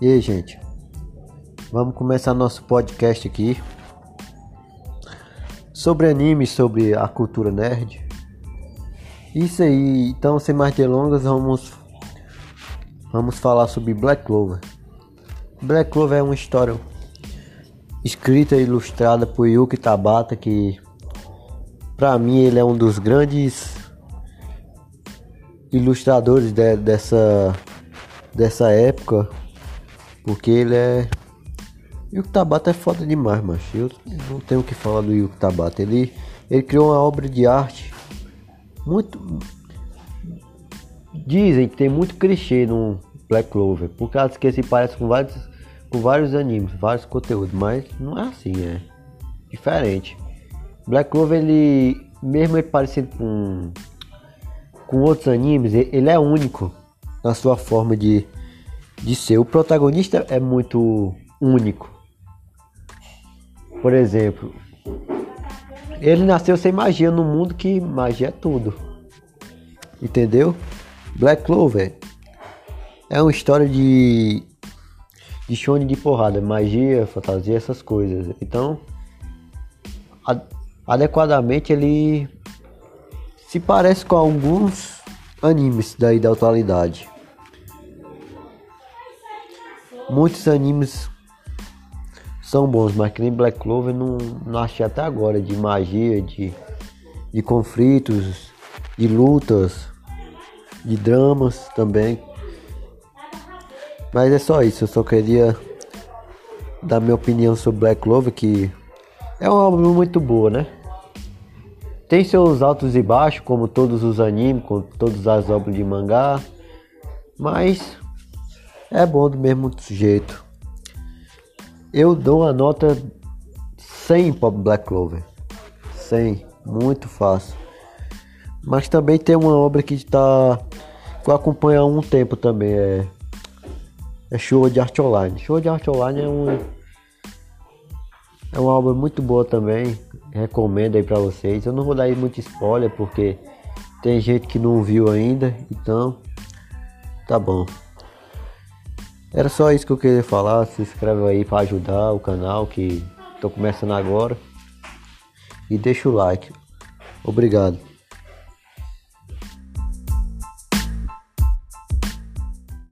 E aí, gente? Vamos começar nosso podcast aqui sobre anime, sobre a cultura nerd. Isso aí, então sem mais delongas, vamos vamos falar sobre Black Clover. Black Clover é uma história escrita e ilustrada por Yuki Tabata que para mim ele é um dos grandes ilustradores de, dessa dessa época, porque ele é Yuki Tabata é foda demais, mas eu não tenho o que falar do Yuki Tabata. Ele ele criou uma obra de arte muito dizem que tem muito clichê no Black Clover, por causa que se parece com vários com vários animes, vários conteúdos, mas não é assim, é diferente. Black Clover ele mesmo ele parecido com com outros animes, ele é único na sua forma de, de ser. O protagonista é muito único. Por exemplo, ele nasceu sem magia no mundo que magia é tudo. Entendeu? Black Clover é uma história de de shonen de porrada, magia, fantasia, essas coisas. Então, adequadamente ele se parece com alguns animes daí da atualidade. Muitos animes são bons, mas que nem Black Clover não, não achei até agora de magia, de, de conflitos, de lutas, de dramas também. Mas é só isso, eu só queria dar minha opinião sobre Black Clover, que é uma obra muito boa, né? Tem seus altos e baixos, como todos os animes, como todas as obras de mangá, mas é bom do mesmo jeito. Eu dou a nota 100 para Black Clover. 100, muito fácil. Mas também tem uma obra que está que eu acompanho há um tempo também, é é Show de Arte Online. Show de Arte Online é um é uma obra muito boa também recomendo aí para vocês. Eu não vou dar aí muito spoiler porque tem gente que não viu ainda, então tá bom. Era só isso que eu queria falar. Se inscreve aí para ajudar o canal que tô começando agora e deixa o like. Obrigado.